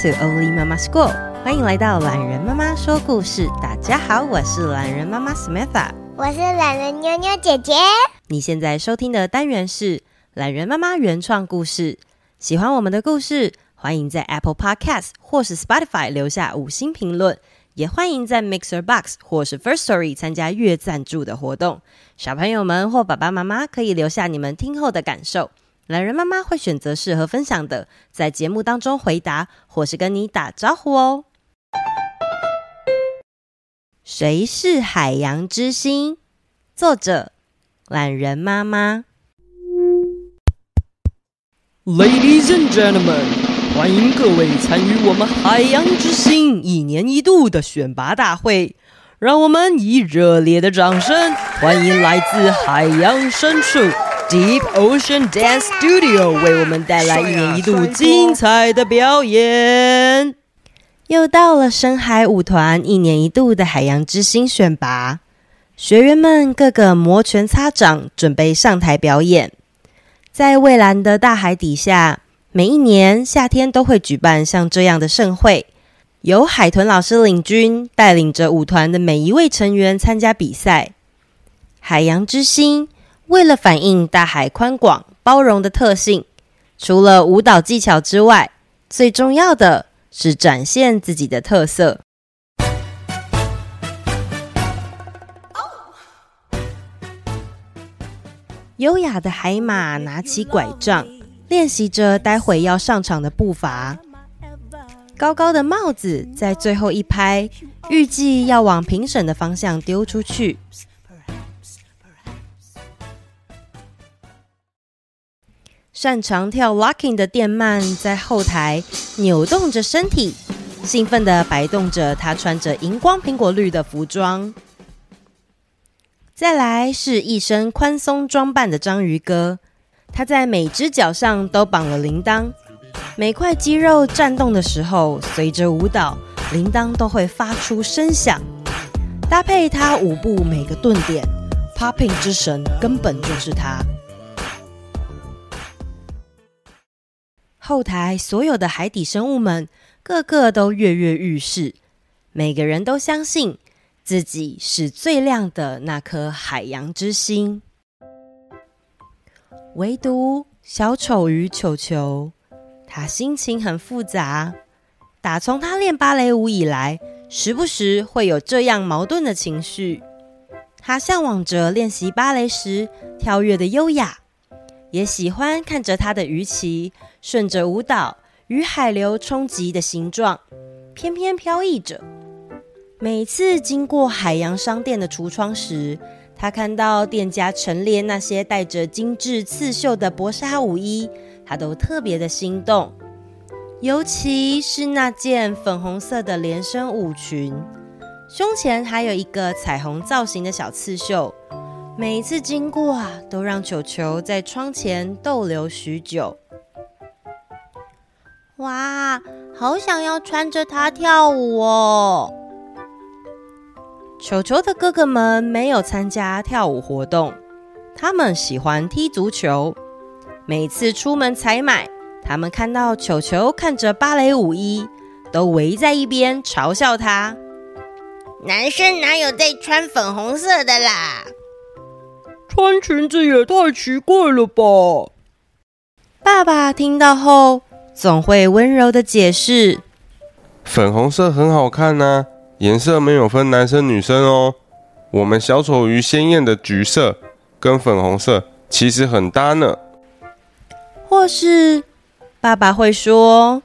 To Oli Mama School，欢迎来到懒人妈妈说故事。大家好，我是懒人妈妈 Samantha，我是懒人妞妞姐姐。你现在收听的单元是懒人妈妈原创故事。喜欢我们的故事，欢迎在 Apple Podcast 或是 Spotify 留下五星评论，也欢迎在 Mixer Box 或是 First Story 参加月赞助的活动。小朋友们或爸爸妈妈可以留下你们听后的感受。懒人妈妈会选择适合分享的，在节目当中回答，或是跟你打招呼哦。谁是海洋之心？作者：懒人妈妈。Ladies and gentlemen，欢迎各位参与我们海洋之心一年一度的选拔大会。让我们以热烈的掌声欢迎来自海洋深处。Deep Ocean Dance Studio 为我们带来一年一度精彩的表演。又到了深海舞团一年一度的海洋之星选拔，学员们个个摩拳擦掌，准备上台表演。在蔚蓝的大海底下，每一年夏天都会举办像这样的盛会，由海豚老师领军，带领着舞团的每一位成员参加比赛。海洋之星。为了反映大海宽广包容的特性，除了舞蹈技巧之外，最重要的是展现自己的特色。优雅的海马拿起拐杖，练习着待会要上场的步伐。高高的帽子在最后一拍，预计要往评审的方向丢出去。擅长跳 locking 的电鳗在后台扭动着身体，兴奋地摆动着他穿着荧光苹果绿的服装。再来是一身宽松装扮的章鱼哥，他在每只脚上都绑了铃铛，每块肌肉颤动的时候，随着舞蹈，铃铛都会发出声响。搭配他舞步每个顿点，popping 之神根本就是他。后台所有的海底生物们，个个都跃跃欲试，每个人都相信自己是最亮的那颗海洋之星。唯独小丑鱼球球，他心情很复杂。打从他练芭蕾舞以来，时不时会有这样矛盾的情绪。他向往着练习芭蕾时跳跃的优雅。也喜欢看着他的鱼鳍顺着舞蹈与海流冲击的形状，翩翩飘逸着。每次经过海洋商店的橱窗时，他看到店家陈列那些带着精致刺绣的薄纱舞衣，他都特别的心动。尤其是那件粉红色的连身舞裙，胸前还有一个彩虹造型的小刺绣。每次经过啊，都让球球在窗前逗留许久。哇，好想要穿着它跳舞哦！球球的哥哥们没有参加跳舞活动，他们喜欢踢足球。每次出门采买，他们看到球球看着芭蕾舞衣，都围在一边嘲笑他：男生哪有在穿粉红色的啦？穿裙子也太奇怪了吧！爸爸听到后总会温柔的解释：粉红色很好看呢，颜色没有分男生女生哦。我们小丑鱼鲜艳的橘色跟粉红色其实很搭呢。或是爸爸会说：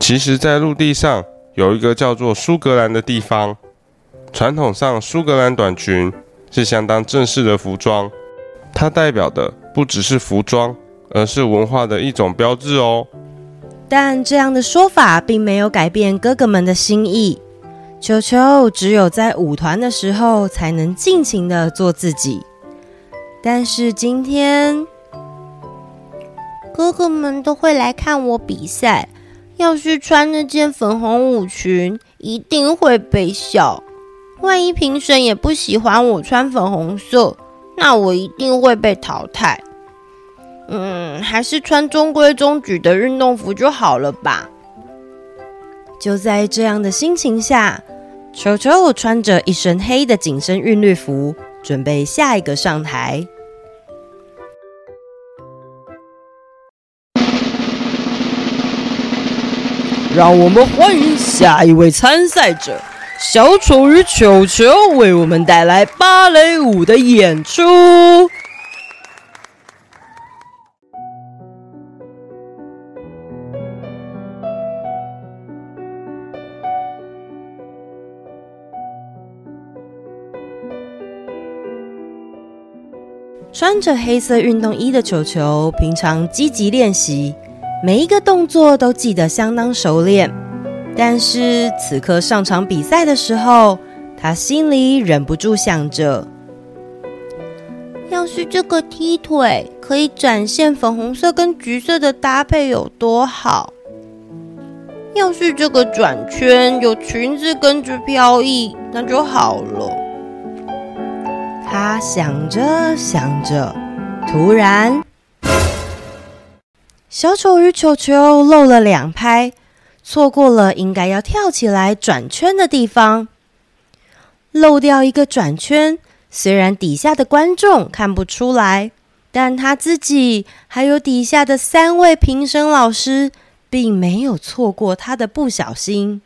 其实，在陆地上有一个叫做苏格兰的地方，传统上苏格兰短裙。是相当正式的服装，它代表的不只是服装，而是文化的一种标志哦。但这样的说法并没有改变哥哥们的心意。球球只有在舞团的时候才能尽情的做自己。但是今天，哥哥们都会来看我比赛，要是穿那件粉红舞裙，一定会被笑。万一评审也不喜欢我穿粉红色，那我一定会被淘汰。嗯，还是穿中规中矩的运动服就好了吧。就在这样的心情下，球球穿着一身黑的紧身韵律服，准备下一个上台。让我们欢迎下一位参赛者小丑与球球，为我们带来芭蕾舞的演出。穿着黑色运动衣的球球，平常积极练习。每一个动作都记得相当熟练，但是此刻上场比赛的时候，他心里忍不住想着：要是这个踢腿可以展现粉红色跟橘色的搭配有多好；要是这个转圈有裙子跟着飘逸，那就好了。他想着想着，突然。小丑与球球漏了两拍，错过了应该要跳起来转圈的地方。漏掉一个转圈，虽然底下的观众看不出来，但他自己还有底下的三位评审老师，并没有错过他的不小心。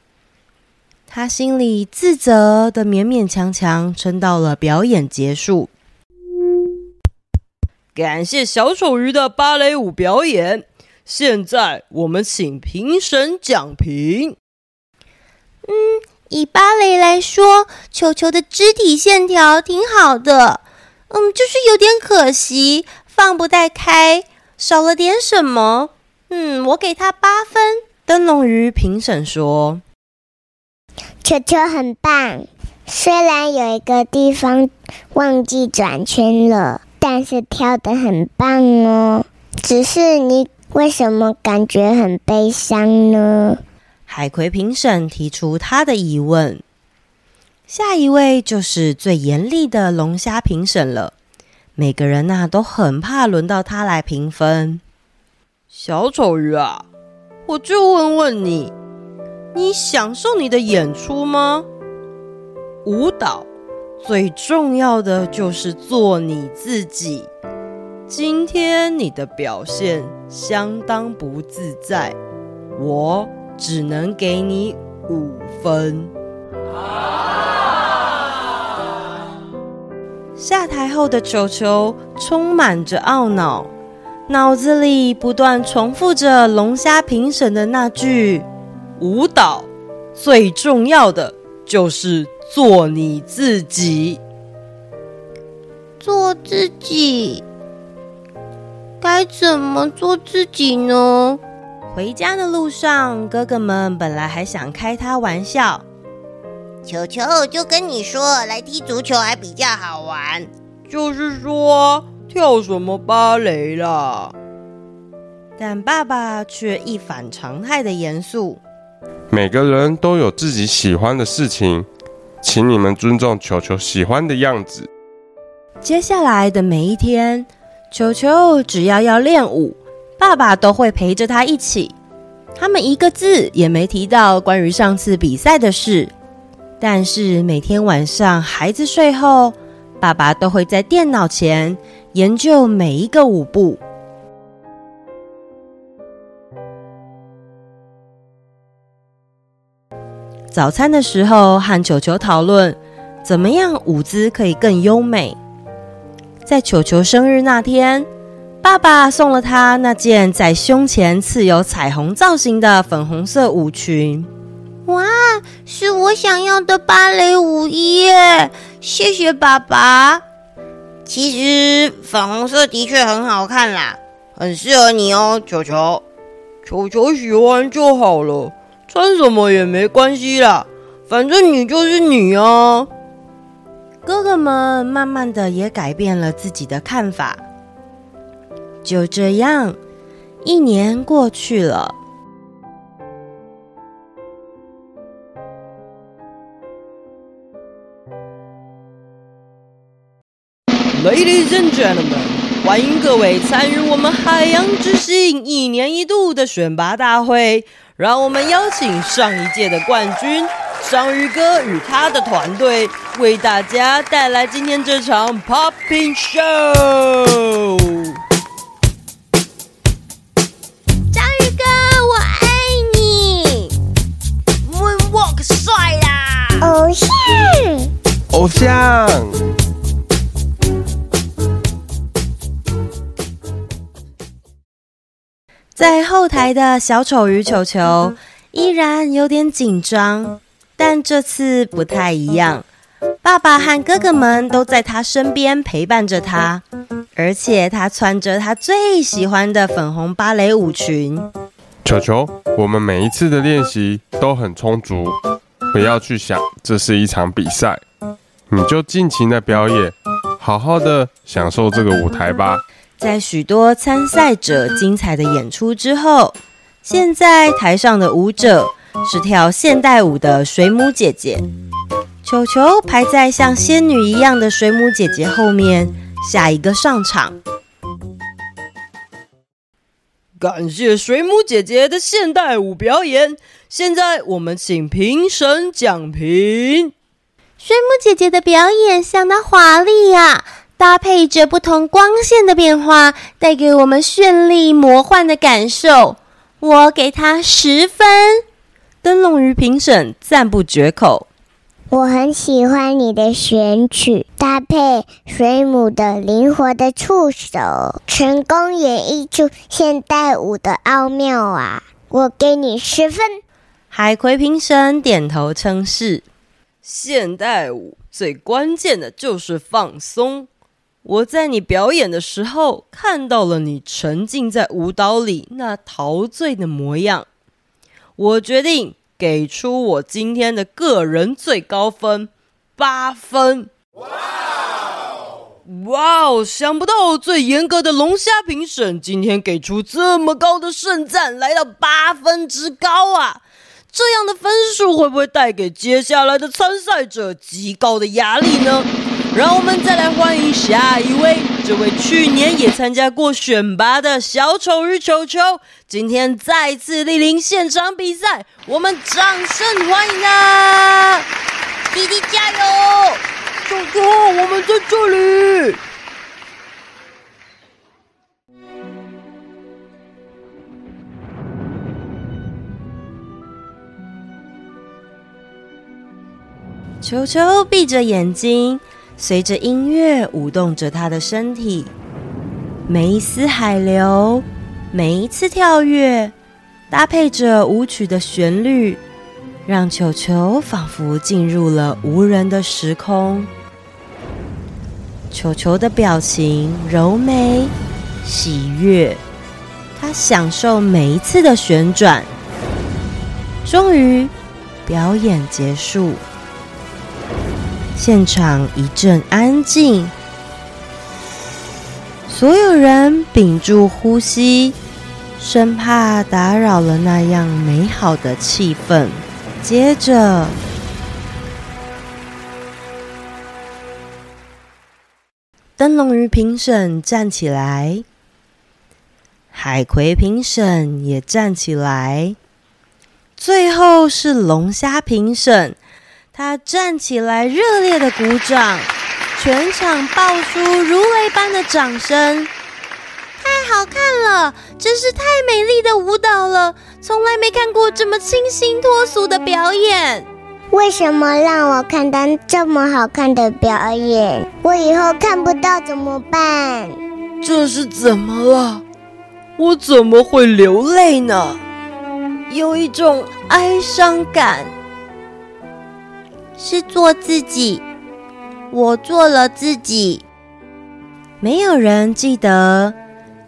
他心里自责的勉勉强强撑到了表演结束。感谢小丑鱼的芭蕾舞表演。现在我们请评审讲评。嗯，以芭蕾来说，球球的肢体线条挺好的。嗯，就是有点可惜，放不太开，少了点什么。嗯，我给他八分。灯笼鱼评审说：“球球很棒，虽然有一个地方忘记转圈了，但是跳得很棒哦。只是你。”为什么感觉很悲伤呢？海葵评审提出他的疑问。下一位就是最严厉的龙虾评审了。每个人呐、都很怕轮到他来评分。小丑鱼啊，我就问问你，你享受你的演出吗？舞蹈最重要的就是做你自己。今天你的表现相当不自在，我只能给你五分。下台后的球球充满着懊恼，脑子里不断重复着龙虾评审的那句：“舞蹈最重要的就是做你自己，做自己。”该怎么做自己呢？回家的路上，哥哥们本来还想开他玩笑，球球就跟你说，来踢足球还比较好玩。就是说，跳什么芭蕾啦？但爸爸却一反常态的严肃。每个人都有自己喜欢的事情，请你们尊重球球喜欢的样子。接下来的每一天。球球只要要练舞，爸爸都会陪着他一起。他们一个字也没提到关于上次比赛的事。但是每天晚上孩子睡后，爸爸都会在电脑前研究每一个舞步。早餐的时候，和球球讨论怎么样舞姿可以更优美。在球球生日那天，爸爸送了他那件在胸前刺有彩虹造型的粉红色舞裙。哇，是我想要的芭蕾舞衣耶！谢谢爸爸。其实粉红色的确很好看啦，很适合你哦，球球。球球喜欢就好了，穿什么也没关系啦，反正你就是你啊。哥哥们慢慢的也改变了自己的看法。就这样，一年过去了。Ladies and gentlemen，欢迎各位参与我们海洋之星一年一度的选拔大会。让我们邀请上一届的冠军章鱼哥与他的团队，为大家带来今天这场 Popping Show。章鱼哥，我爱你！Moonwalk 帅啦！偶像，偶像。在后台的小丑鱼球球依然有点紧张，但这次不太一样。爸爸和哥哥们都在他身边陪伴着他，而且他穿着他最喜欢的粉红芭蕾舞裙。球球，我们每一次的练习都很充足，不要去想这是一场比赛，你就尽情的表演，好好的享受这个舞台吧。在许多参赛者精彩的演出之后，现在台上的舞者是跳现代舞的水母姐姐。球球排在像仙女一样的水母姐姐后面，下一个上场。感谢水母姐姐的现代舞表演。现在我们请评审讲评。水母姐姐的表演相当华丽呀！搭配着不同光线的变化，带给我们绚丽魔幻的感受。我给她十分。灯笼鱼评审赞不绝口。我很喜欢你的选曲，搭配水母的灵活的触手，成功演绎出现代舞的奥妙啊！我给你十分。海葵评审点头称是。现代舞最关键的就是放松。我在你表演的时候看到了你沉浸在舞蹈里那陶醉的模样，我决定给出我今天的个人最高分八分。哇哦！哇哦！想不到最严格的龙虾评审今天给出这么高的盛赞，来到八分之高啊！这样的分数会不会带给接下来的参赛者极高的压力呢？让我们再来欢迎下一位，这位去年也参加过选拔的小丑鱼球球，今天再次莅临现场比赛，我们掌声欢迎他！弟弟加油！球球，我们在这里。球球闭着眼睛。随着音乐舞动着他的身体，每一丝海流，每一次跳跃，搭配着舞曲的旋律，让球球仿佛进入了无人的时空。球球的表情柔美、喜悦，他享受每一次的旋转。终于，表演结束。现场一阵安静，所有人屏住呼吸，生怕打扰了那样美好的气氛。接着，灯笼鱼评审站起来，海葵评审也站起来，最后是龙虾评审。他站起来，热烈的鼓掌，全场爆出如雷般的掌声。太好看了，真是太美丽的舞蹈了，从来没看过这么清新脱俗的表演。为什么让我看到这么好看的表演？我以后看不到怎么办？这是怎么了？我怎么会流泪呢？有一种哀伤感。是做自己，我做了自己。没有人记得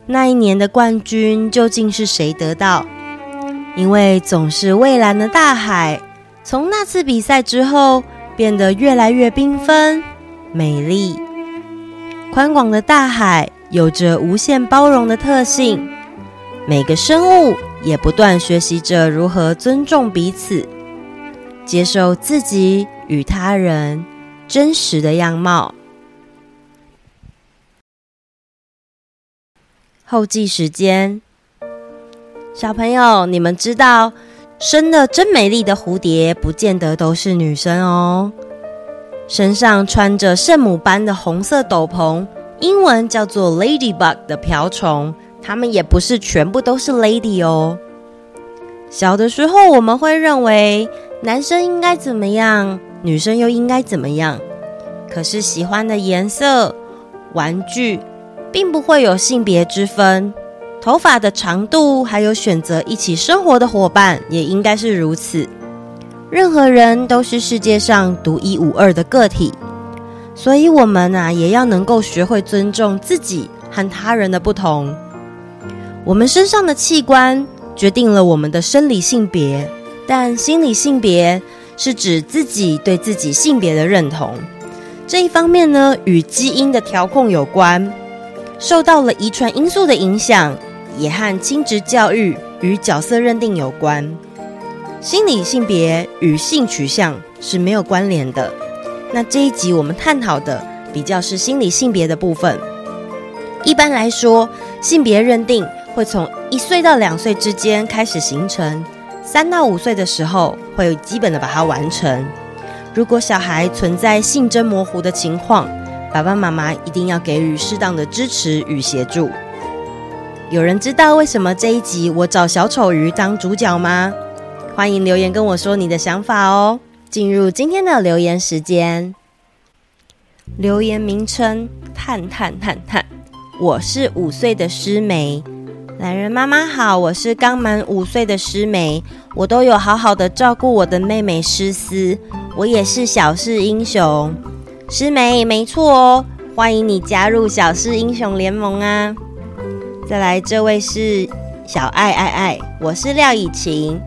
那一年的冠军究竟是谁得到，因为总是蔚蓝的大海，从那次比赛之后变得越来越缤纷、美丽。宽广的大海有着无限包容的特性，每个生物也不断学习着如何尊重彼此，接受自己。与他人真实的样貌。后记时间。小朋友，你们知道生得真美丽的蝴蝶，不见得都是女生哦。身上穿着圣母般的红色斗篷，英文叫做 ladybug 的瓢虫，它们也不是全部都是 lady 哦。小的时候，我们会认为男生应该怎么样，女生又应该怎么样。可是喜欢的颜色、玩具，并不会有性别之分。头发的长度，还有选择一起生活的伙伴，也应该是如此。任何人都是世界上独一无二的个体，所以我们啊，也要能够学会尊重自己和他人的不同。我们身上的器官，决定了我们的生理性别，但心理性别是指自己对自己性别的认同。这一方面呢，与基因的调控有关，受到了遗传因素的影响，也和亲职教育与角色认定有关。心理性别与性取向是没有关联的。那这一集我们探讨的比较是心理性别的部分。一般来说，性别认定。会从一岁到两岁之间开始形成，三到五岁的时候会基本的把它完成。如果小孩存在性征模糊的情况，爸爸妈妈一定要给予适当的支持与协助。有人知道为什么这一集我找小丑鱼当主角吗？欢迎留言跟我说你的想法哦。进入今天的留言时间，留言名称：探探探探，我是五岁的诗梅。懒人妈妈好，我是刚满五岁的诗梅，我都有好好的照顾我的妹妹诗思，我也是小事英雄。诗梅，没错哦，欢迎你加入小事英雄联盟啊！再来，这位是小爱爱爱，我是廖以晴，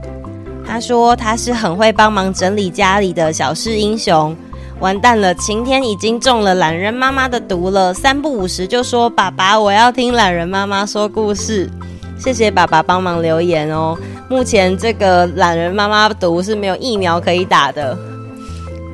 她说她是很会帮忙整理家里的小事英雄。完蛋了，晴天已经中了懒人妈妈的毒了，三不五时就说爸爸，我要听懒人妈妈说故事。谢谢爸爸帮忙留言哦。目前这个懒人妈妈毒是没有疫苗可以打的。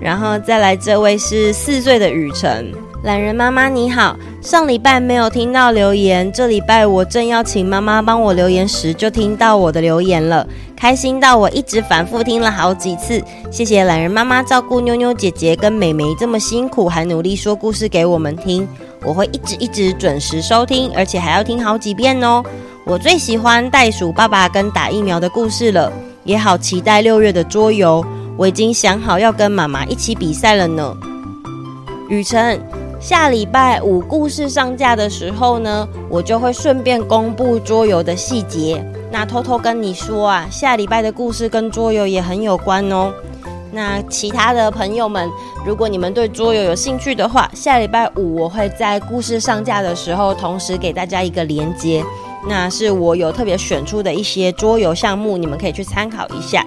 然后再来这位是四岁的雨辰，懒人妈妈你好，上礼拜没有听到留言，这礼拜我正要请妈妈帮我留言时，就听到我的留言了。开心到我一直反复听了好几次，谢谢懒人妈妈照顾妞妞姐姐跟妹妹这么辛苦，还努力说故事给我们听。我会一直一直准时收听，而且还要听好几遍哦。我最喜欢袋鼠爸爸跟打疫苗的故事了，也好期待六月的桌游。我已经想好要跟妈妈一起比赛了呢。雨辰，下礼拜五故事上架的时候呢，我就会顺便公布桌游的细节。那偷偷跟你说啊，下礼拜的故事跟桌游也很有关哦。那其他的朋友们，如果你们对桌游有兴趣的话，下礼拜五我会在故事上架的时候，同时给大家一个连接。那是我有特别选出的一些桌游项目，你们可以去参考一下。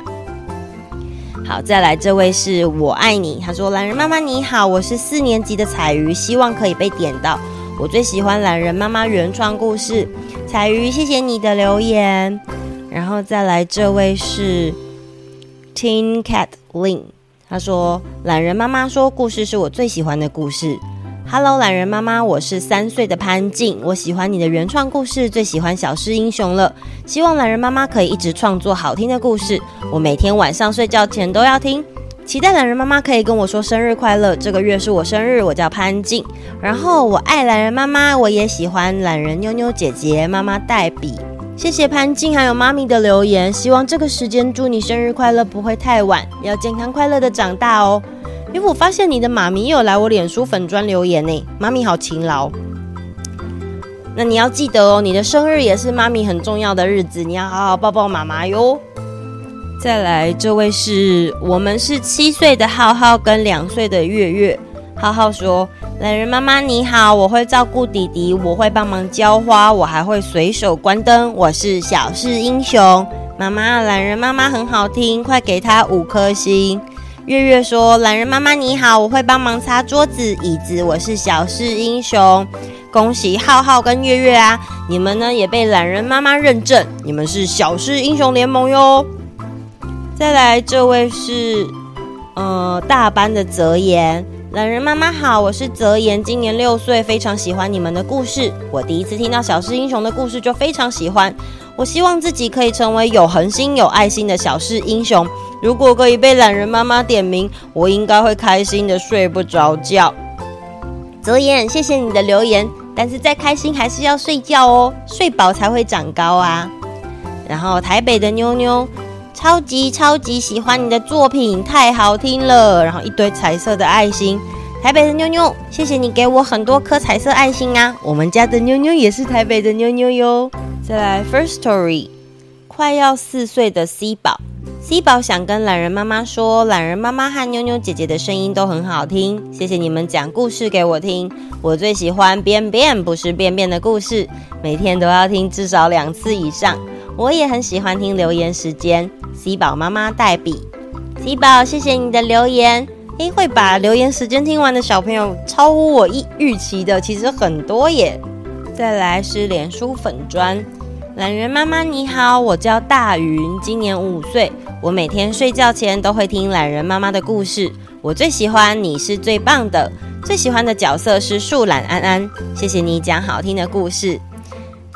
好，再来这位是我爱你，他说：“懒人妈妈你好，我是四年级的彩鱼，希望可以被点到。我最喜欢懒人妈妈原创故事。”彩鱼，谢谢你的留言。然后再来这位是 Teen Cat Lin，他说：“懒人妈妈说故事是我最喜欢的故事。”Hello，榄仁妈妈，我是三岁的潘静，我喜欢你的原创故事，最喜欢小事英雄了。希望懒人妈妈可以一直创作好听的故事，我每天晚上睡觉前都要听。期待懒人妈妈可以跟我说生日快乐。这个月是我生日，我叫潘静。然后我爱懒人妈妈，我也喜欢懒人妞妞姐姐妈妈黛比。谢谢潘静还有妈咪的留言，希望这个时间祝你生日快乐不会太晚，要健康快乐的长大哦。因为我发现你的妈咪有来我脸书粉砖留言呢，妈咪好勤劳。那你要记得哦，你的生日也是妈咪很重要的日子，你要好好抱抱妈妈哟。再来，这位是我们是七岁的浩浩跟两岁的月月。浩浩说：“懒人妈妈你好，我会照顾弟弟，我会帮忙浇花，我还会随手关灯，我是小事英雄。妈妈，懒人妈妈很好听，快给他五颗星。”月月说：“懒人妈妈你好，我会帮忙擦桌子、椅子，我是小事英雄。恭喜浩浩跟月月啊，你们呢也被懒人妈妈认证，你们是小事英雄联盟哟。”再来，这位是呃大班的泽言，懒人妈妈好，我是泽言，今年六岁，非常喜欢你们的故事。我第一次听到小狮英雄的故事就非常喜欢。我希望自己可以成为有恒心、有爱心的小事英雄。如果可以被懒人妈妈点名，我应该会开心的睡不着觉。泽言，谢谢你的留言，但是再开心还是要睡觉哦，睡饱才会长高啊。然后台北的妞妞。超级超级喜欢你的作品，太好听了！然后一堆彩色的爱心，台北的妞妞，谢谢你给我很多颗彩色爱心啊！我们家的妞妞也是台北的妞妞哟。再来，First Story，快要四岁的 C 宝，C 宝想跟懒人妈妈说，懒人妈妈和妞妞姐姐的声音都很好听，谢谢你们讲故事给我听，我最喜欢便便不是便便的故事，每天都要听至少两次以上。我也很喜欢听留言时间，C 宝妈妈代笔，C 宝谢谢你的留言。诶，会把留言时间听完的小朋友，超乎我预预期的，其实很多耶。再来是脸书粉砖，懒人妈妈你好，我叫大云，今年五岁，我每天睡觉前都会听懒人妈妈的故事，我最喜欢你是最棒的，最喜欢的角色是树懒安安，谢谢你讲好听的故事。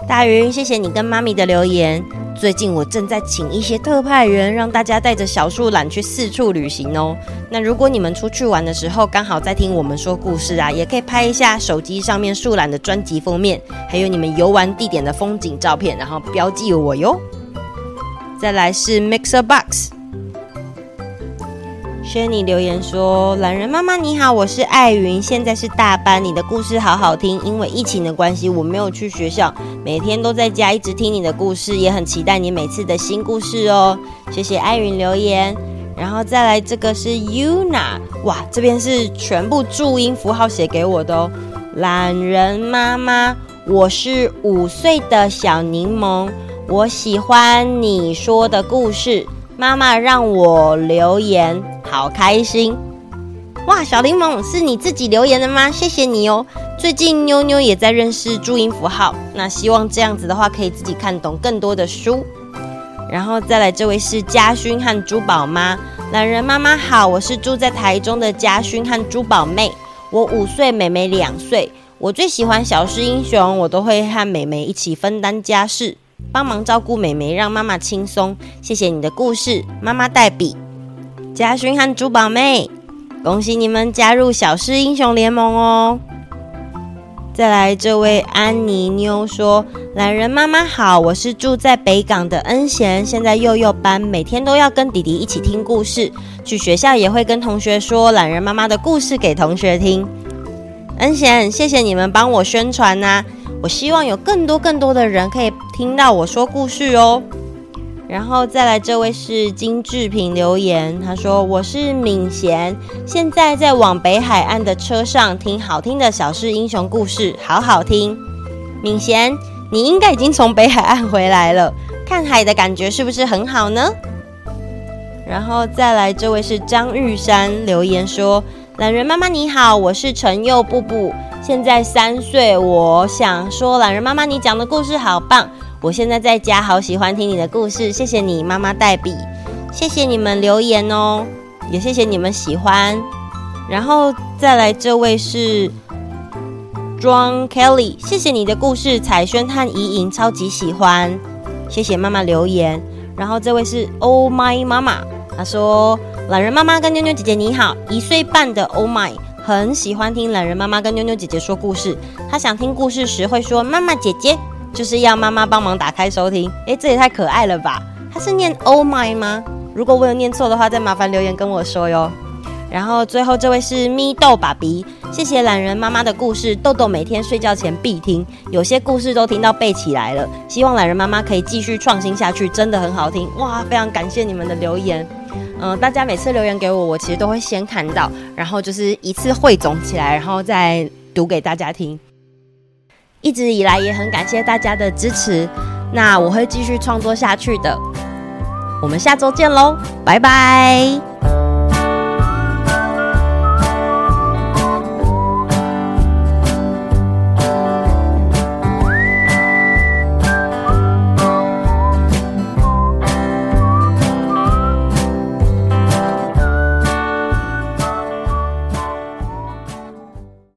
大云，谢谢你跟妈咪的留言。最近我正在请一些特派员，让大家带着小树懒去四处旅行哦。那如果你们出去玩的时候，刚好在听我们说故事啊，也可以拍一下手机上面树懒的专辑封面，还有你们游玩地点的风景照片，然后标记我哟。再来是 Mixer Box。Shanny 留言说：“懒人妈妈你好，我是艾云，现在是大班，你的故事好好听。因为疫情的关系，我没有去学校，每天都在家一直听你的故事，也很期待你每次的新故事哦。谢谢艾云留言，然后再来这个是 Yuna，哇，这边是全部注音符号写给我的哦。懒人妈妈，我是五岁的小柠檬，我喜欢你说的故事，妈妈让我留言。”好开心哇！小柠檬是你自己留言的吗？谢谢你哦。最近妞妞也在认识注音符号，那希望这样子的话可以自己看懂更多的书。然后再来，这位是嘉勋和珠宝妈，懒人妈妈好，我是住在台中的嘉勋和珠宝妹，我五岁，妹妹两岁。我最喜欢小狮英雄，我都会和妹妹一起分担家事，帮忙照顾妹妹，让妈妈轻松。谢谢你的故事，妈妈代笔。嘉勋和珠宝妹，恭喜你们加入小狮英雄联盟哦！再来，这位安妮妞说：“懒人妈妈好，我是住在北港的恩贤，现在幼幼班，每天都要跟弟弟一起听故事，去学校也会跟同学说懒人妈妈的故事给同学听。恩贤，谢谢你们帮我宣传呐、我希望有更多更多的人可以听到我说故事哦。”然后再来，这位是金志平留言，他说：“我是敏贤，现在在往北海岸的车上听好听的小事英雄故事，好好听。”敏贤，你应该已经从北海岸回来了，看海的感觉是不是很好呢？然后再来，这位是张玉山留言说：“懒人妈妈你好，我是陈佑布布，现在三岁，我想说懒人妈妈你讲的故事好棒。”我现在在家，好喜欢听你的故事，谢谢你，妈妈代笔，谢谢你们留言哦，也谢谢你们喜欢。然后再来这位是 John Kelly，谢谢你的故事，彩萱和怡莹超级喜欢，谢谢妈妈留言。然后这位是 Oh My 妈妈，她说懒人妈妈跟妞妞姐姐你好，一岁半的 Oh My 很喜欢听懒人妈妈跟妞妞姐姐说故事，她想听故事时会说妈妈姐姐。就是要妈妈帮忙打开收听，诶，这也太可爱了吧！他是念 Oh my 吗？如果我有念错的话，再麻烦留言跟我说哟。然后最后这位是咪豆爸比，谢谢懒人妈妈的故事，豆豆每天睡觉前必听，有些故事都听到背起来了。希望懒人妈妈可以继续创新下去，真的很好听哇！非常感谢你们的留言，嗯、大家每次留言给我，我其实都会先看到，然后就是一次汇总起来，然后再读给大家听。一直以来也很感谢大家的支持，那我会继续创作下去的。我们下周见喽，拜拜。